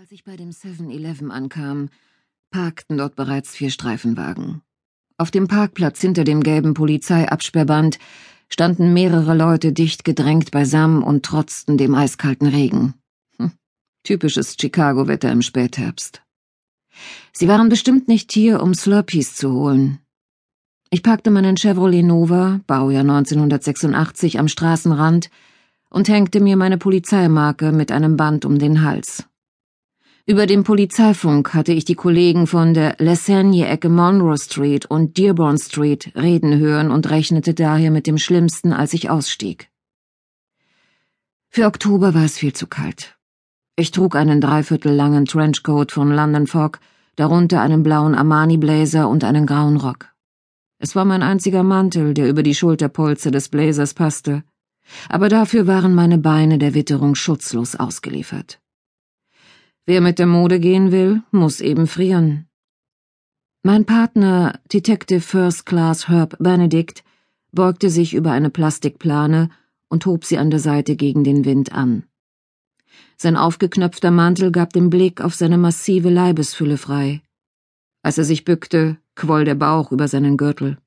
Als ich bei dem 7-Eleven ankam, parkten dort bereits vier Streifenwagen. Auf dem Parkplatz hinter dem gelben Polizeiabsperrband standen mehrere Leute dicht gedrängt beisammen und trotzten dem eiskalten Regen. Hm, typisches Chicago-Wetter im Spätherbst. Sie waren bestimmt nicht hier, um Slurpees zu holen. Ich parkte meinen Chevrolet Nova, Baujahr 1986, am Straßenrand und hängte mir meine Polizeimarke mit einem Band um den Hals. Über dem Polizeifunk hatte ich die Kollegen von der Lessegne-Ecke Monroe Street und Dearborn Street reden hören und rechnete daher mit dem Schlimmsten, als ich ausstieg. Für Oktober war es viel zu kalt. Ich trug einen dreiviertel langen Trenchcoat von London Fog, darunter einen blauen Armani-Blazer und einen grauen Rock. Es war mein einziger Mantel, der über die Schulterpolze des Blazers passte, aber dafür waren meine Beine der Witterung schutzlos ausgeliefert. Wer mit der Mode gehen will, muss eben frieren. Mein Partner, Detective First Class Herb Benedict, beugte sich über eine Plastikplane und hob sie an der Seite gegen den Wind an. Sein aufgeknöpfter Mantel gab den Blick auf seine massive Leibesfülle frei. Als er sich bückte, quoll der Bauch über seinen Gürtel.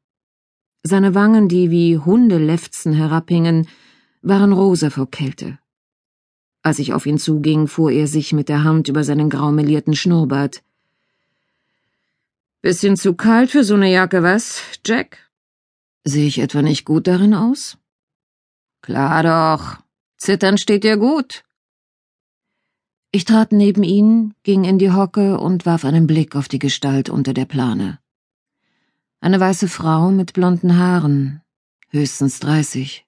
Seine Wangen, die wie Hundelefzen herabhingen, waren rosa vor Kälte. Als ich auf ihn zuging, fuhr er sich mit der Hand über seinen graumelierten Schnurrbart. Bisschen zu kalt für so eine Jacke, was, Jack? Sehe ich etwa nicht gut darin aus? Klar doch. Zittern steht dir gut. Ich trat neben ihn, ging in die Hocke und warf einen Blick auf die Gestalt unter der Plane. Eine weiße Frau mit blonden Haaren, höchstens dreißig.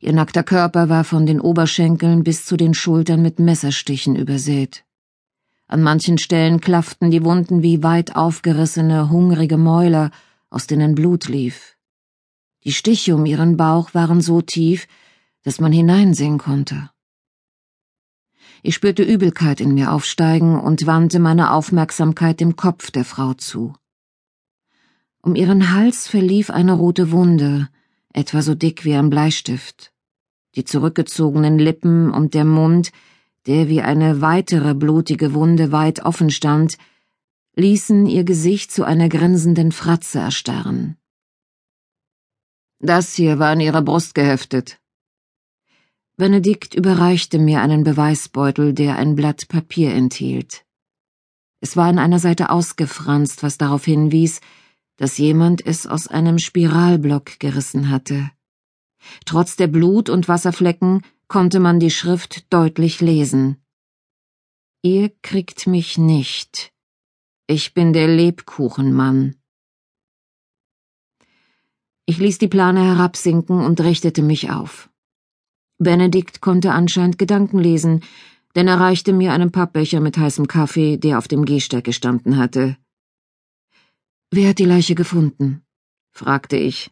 Ihr nackter Körper war von den Oberschenkeln bis zu den Schultern mit Messerstichen übersät. An manchen Stellen klafften die Wunden wie weit aufgerissene, hungrige Mäuler, aus denen Blut lief. Die Stiche um ihren Bauch waren so tief, dass man hineinsehen konnte. Ich spürte Übelkeit in mir aufsteigen und wandte meine Aufmerksamkeit dem Kopf der Frau zu. Um ihren Hals verlief eine rote Wunde, etwa so dick wie ein Bleistift. Die zurückgezogenen Lippen und der Mund, der wie eine weitere blutige Wunde weit offen stand, ließen ihr Gesicht zu einer grinsenden Fratze erstarren. Das hier war an ihrer Brust geheftet. Benedikt überreichte mir einen Beweisbeutel, der ein Blatt Papier enthielt. Es war an einer Seite ausgefranst, was darauf hinwies, dass jemand es aus einem Spiralblock gerissen hatte. Trotz der Blut- und Wasserflecken konnte man die Schrift deutlich lesen. Ihr kriegt mich nicht. Ich bin der Lebkuchenmann. Ich ließ die Plane herabsinken und richtete mich auf. Benedikt konnte anscheinend Gedanken lesen, denn er reichte mir einen Pappbecher mit heißem Kaffee, der auf dem Gehsteig gestanden hatte. Wer hat die Leiche gefunden? fragte ich.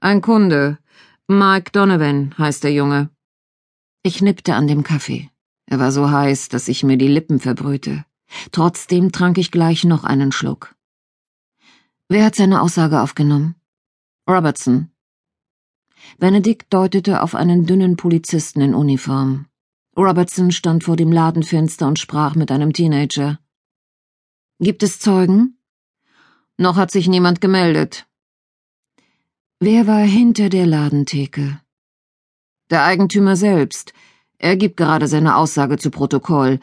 Ein Kunde. Mike Donovan heißt der Junge. Ich nippte an dem Kaffee. Er war so heiß, dass ich mir die Lippen verbrühte. Trotzdem trank ich gleich noch einen Schluck. Wer hat seine Aussage aufgenommen? Robertson. Benedikt deutete auf einen dünnen Polizisten in Uniform. Robertson stand vor dem Ladenfenster und sprach mit einem Teenager. Gibt es Zeugen? Noch hat sich niemand gemeldet. Wer war hinter der Ladentheke? Der Eigentümer selbst. Er gibt gerade seine Aussage zu Protokoll,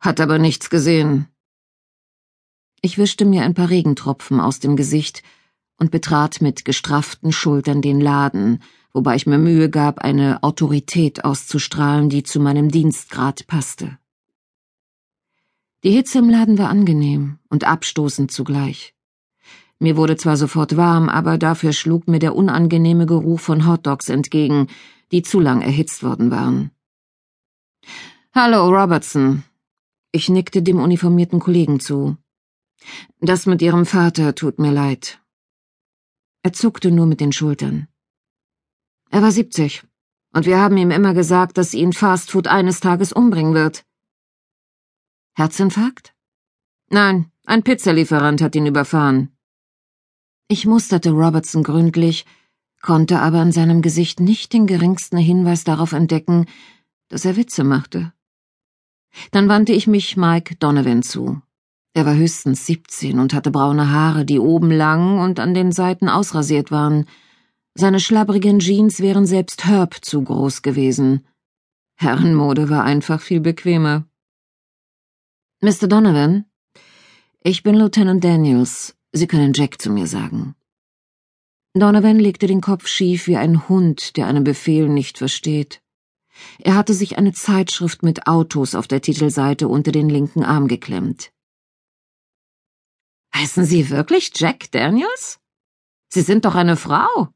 hat aber nichts gesehen. Ich wischte mir ein paar Regentropfen aus dem Gesicht und betrat mit gestrafften Schultern den Laden, wobei ich mir Mühe gab, eine Autorität auszustrahlen, die zu meinem Dienstgrad passte. Die Hitze im Laden war angenehm und abstoßend zugleich. Mir wurde zwar sofort warm, aber dafür schlug mir der unangenehme Geruch von Hotdogs entgegen, die zu lang erhitzt worden waren. Hallo, Robertson. Ich nickte dem uniformierten Kollegen zu. Das mit Ihrem Vater tut mir leid. Er zuckte nur mit den Schultern. Er war siebzig, und wir haben ihm immer gesagt, dass ihn Fastfood eines Tages umbringen wird. Herzinfarkt? Nein, ein Pizzalieferant hat ihn überfahren. Ich musterte Robertson gründlich, konnte aber an seinem Gesicht nicht den geringsten Hinweis darauf entdecken, dass er Witze machte. Dann wandte ich mich Mike Donovan zu. Er war höchstens siebzehn und hatte braune Haare, die oben lang und an den Seiten ausrasiert waren. Seine schlabbrigen Jeans wären selbst Herb zu groß gewesen. Herrenmode war einfach viel bequemer. Mr. Donovan, ich bin Lieutenant Daniels. Sie können Jack zu mir sagen. Donovan legte den Kopf schief wie ein Hund, der einen Befehl nicht versteht. Er hatte sich eine Zeitschrift mit Autos auf der Titelseite unter den linken Arm geklemmt. Heißen Sie wirklich Jack Daniels? Sie sind doch eine Frau.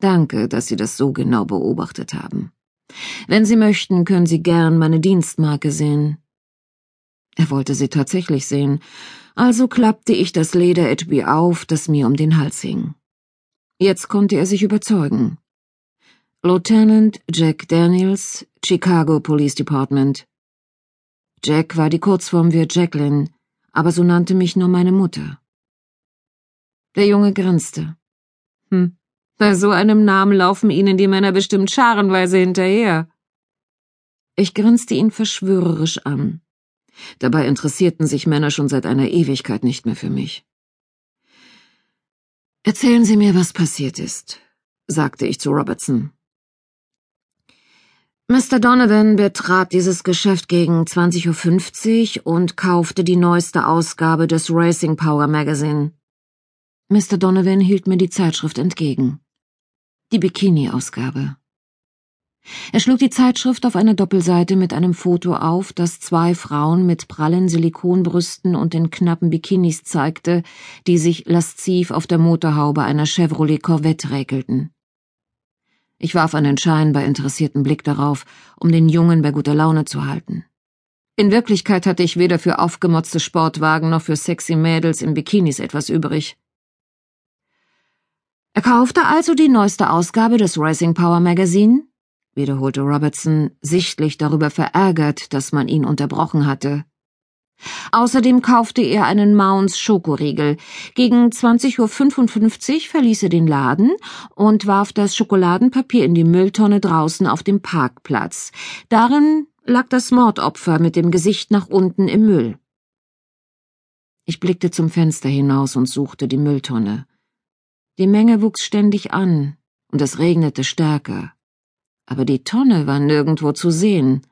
Danke, dass Sie das so genau beobachtet haben. Wenn Sie möchten, können Sie gern meine Dienstmarke sehen. Er wollte sie tatsächlich sehen, also klappte ich das Lederetui auf, das mir um den Hals hing. Jetzt konnte er sich überzeugen. Lieutenant Jack Daniels, Chicago Police Department. Jack war die Kurzform für Jacqueline, aber so nannte mich nur meine Mutter. Der Junge grinste. Hm, bei so einem Namen laufen Ihnen die Männer bestimmt scharenweise hinterher. Ich grinste ihn verschwörerisch an. Dabei interessierten sich Männer schon seit einer Ewigkeit nicht mehr für mich. Erzählen Sie mir, was passiert ist, sagte ich zu Robertson. Mr. Donovan betrat dieses Geschäft gegen 20.50 Uhr und kaufte die neueste Ausgabe des Racing Power Magazine. Mr. Donovan hielt mir die Zeitschrift entgegen. Die Bikini-Ausgabe. Er schlug die Zeitschrift auf eine Doppelseite mit einem Foto auf, das zwei Frauen mit prallen Silikonbrüsten und in knappen Bikinis zeigte, die sich lasziv auf der Motorhaube einer Chevrolet Corvette räkelten. Ich warf einen scheinbar interessierten Blick darauf, um den Jungen bei guter Laune zu halten. In Wirklichkeit hatte ich weder für aufgemotzte Sportwagen noch für sexy Mädels in Bikinis etwas übrig. Er kaufte also die neueste Ausgabe des Racing Power Magazine, wiederholte Robertson, sichtlich darüber verärgert, dass man ihn unterbrochen hatte. Außerdem kaufte er einen Mounds Schokoriegel. Gegen 20.55 Uhr verließ er den Laden und warf das Schokoladenpapier in die Mülltonne draußen auf dem Parkplatz. Darin lag das Mordopfer mit dem Gesicht nach unten im Müll. Ich blickte zum Fenster hinaus und suchte die Mülltonne. Die Menge wuchs ständig an, und es regnete stärker. Aber die Tonne war nirgendwo zu sehen.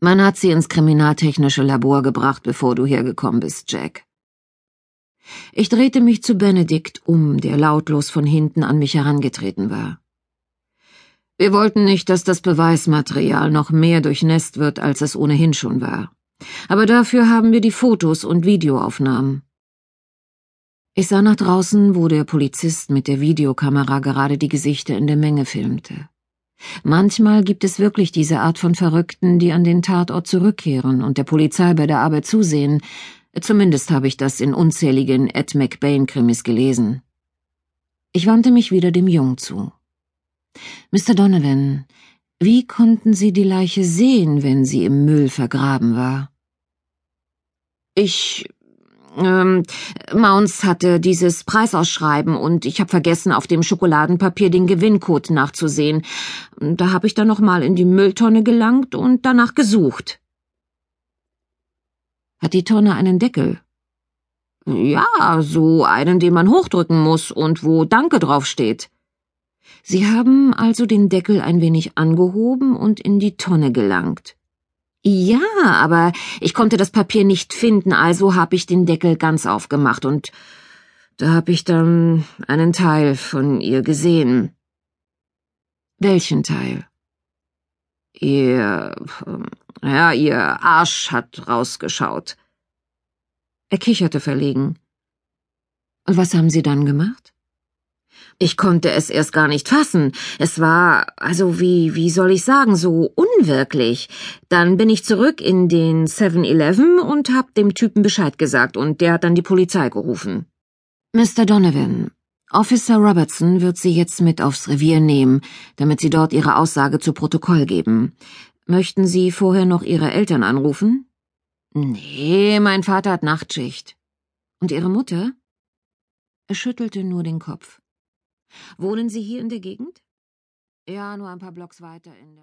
Man hat sie ins kriminaltechnische Labor gebracht, bevor du hergekommen bist, Jack. Ich drehte mich zu Benedikt um, der lautlos von hinten an mich herangetreten war. Wir wollten nicht, dass das Beweismaterial noch mehr durchnässt wird, als es ohnehin schon war. Aber dafür haben wir die Fotos und Videoaufnahmen. Ich sah nach draußen, wo der Polizist mit der Videokamera gerade die Gesichter in der Menge filmte. Manchmal gibt es wirklich diese Art von Verrückten, die an den Tatort zurückkehren und der Polizei bei der Arbeit zusehen. Zumindest habe ich das in unzähligen Ed McBain-Krimis gelesen. Ich wandte mich wieder dem Jungen zu. Mr. Donovan, wie konnten Sie die Leiche sehen, wenn sie im Müll vergraben war? Ich ähm, Mounds hatte dieses Preisausschreiben und ich habe vergessen, auf dem Schokoladenpapier den Gewinncode nachzusehen. Da habe ich dann nochmal in die Mülltonne gelangt und danach gesucht. Hat die Tonne einen Deckel? Ja, so einen, den man hochdrücken muss und wo Danke draufsteht. Sie haben also den Deckel ein wenig angehoben und in die Tonne gelangt. Ja, aber ich konnte das Papier nicht finden, also habe ich den Deckel ganz aufgemacht und da habe ich dann einen Teil von ihr gesehen. Welchen Teil? Ihr, ja, ihr Arsch hat rausgeschaut. Er kicherte verlegen. Und was haben Sie dann gemacht? Ich konnte es erst gar nicht fassen. Es war, also wie, wie soll ich sagen, so unwirklich. Dann bin ich zurück in den 7-Eleven und hab dem Typen Bescheid gesagt und der hat dann die Polizei gerufen. Mr. Donovan, Officer Robertson wird Sie jetzt mit aufs Revier nehmen, damit Sie dort Ihre Aussage zu Protokoll geben. Möchten Sie vorher noch Ihre Eltern anrufen? Nee, mein Vater hat Nachtschicht. Und Ihre Mutter? Er schüttelte nur den Kopf. Wohnen Sie hier in der Gegend? Ja, nur ein paar Blocks weiter in der